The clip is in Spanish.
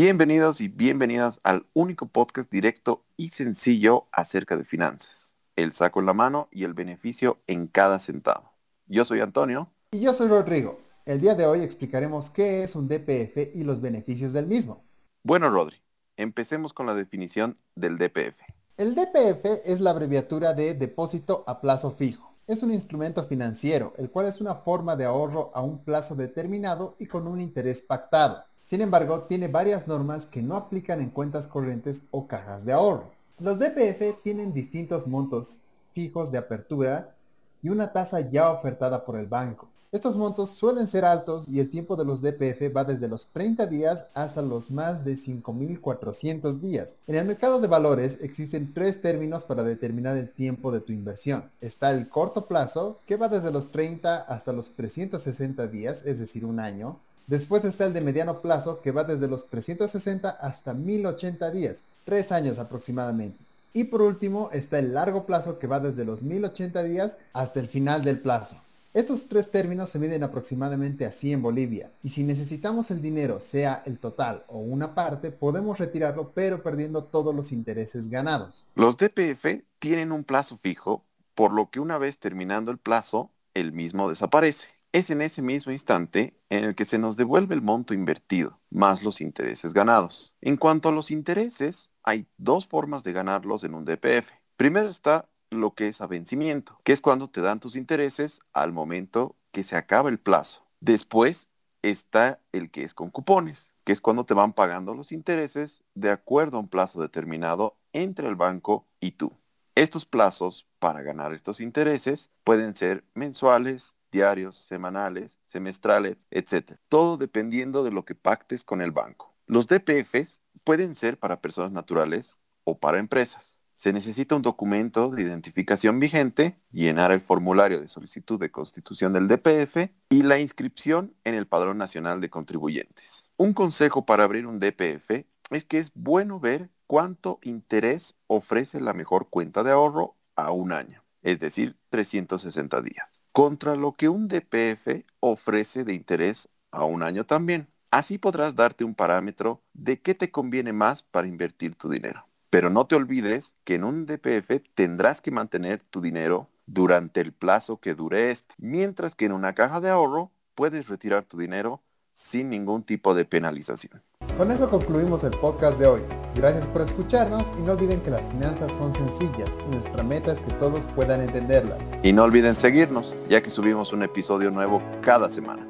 Bienvenidos y bienvenidas al único podcast directo y sencillo acerca de finanzas. El saco en la mano y el beneficio en cada centavo. Yo soy Antonio. Y yo soy Rodrigo. El día de hoy explicaremos qué es un DPF y los beneficios del mismo. Bueno, Rodri, empecemos con la definición del DPF. El DPF es la abreviatura de depósito a plazo fijo. Es un instrumento financiero, el cual es una forma de ahorro a un plazo determinado y con un interés pactado. Sin embargo, tiene varias normas que no aplican en cuentas corrientes o cajas de ahorro. Los DPF tienen distintos montos fijos de apertura y una tasa ya ofertada por el banco. Estos montos suelen ser altos y el tiempo de los DPF va desde los 30 días hasta los más de 5.400 días. En el mercado de valores existen tres términos para determinar el tiempo de tu inversión. Está el corto plazo, que va desde los 30 hasta los 360 días, es decir, un año. Después está el de mediano plazo, que va desde los 360 hasta 1080 días, tres años aproximadamente. Y por último está el largo plazo, que va desde los 1080 días hasta el final del plazo. Estos tres términos se miden aproximadamente así en Bolivia, y si necesitamos el dinero, sea el total o una parte, podemos retirarlo pero perdiendo todos los intereses ganados. Los DPF tienen un plazo fijo, por lo que una vez terminando el plazo, el mismo desaparece. Es en ese mismo instante en el que se nos devuelve el monto invertido, más los intereses ganados. En cuanto a los intereses, hay dos formas de ganarlos en un DPF. Primero está lo que es a vencimiento, que es cuando te dan tus intereses al momento que se acaba el plazo. Después está el que es con cupones, que es cuando te van pagando los intereses de acuerdo a un plazo determinado entre el banco y tú. Estos plazos para ganar estos intereses pueden ser mensuales, diarios, semanales, semestrales, etc. Todo dependiendo de lo que pactes con el banco. Los DPFs pueden ser para personas naturales o para empresas. Se necesita un documento de identificación vigente, llenar el formulario de solicitud de constitución del DPF y la inscripción en el Padrón Nacional de Contribuyentes. Un consejo para abrir un DPF es que es bueno ver cuánto interés ofrece la mejor cuenta de ahorro a un año, es decir, 360 días, contra lo que un DPF ofrece de interés a un año también. Así podrás darte un parámetro de qué te conviene más para invertir tu dinero. Pero no te olvides que en un DPF tendrás que mantener tu dinero durante el plazo que dure este, mientras que en una caja de ahorro puedes retirar tu dinero sin ningún tipo de penalización. Con eso concluimos el podcast de hoy. Gracias por escucharnos y no olviden que las finanzas son sencillas y nuestra meta es que todos puedan entenderlas. Y no olviden seguirnos, ya que subimos un episodio nuevo cada semana.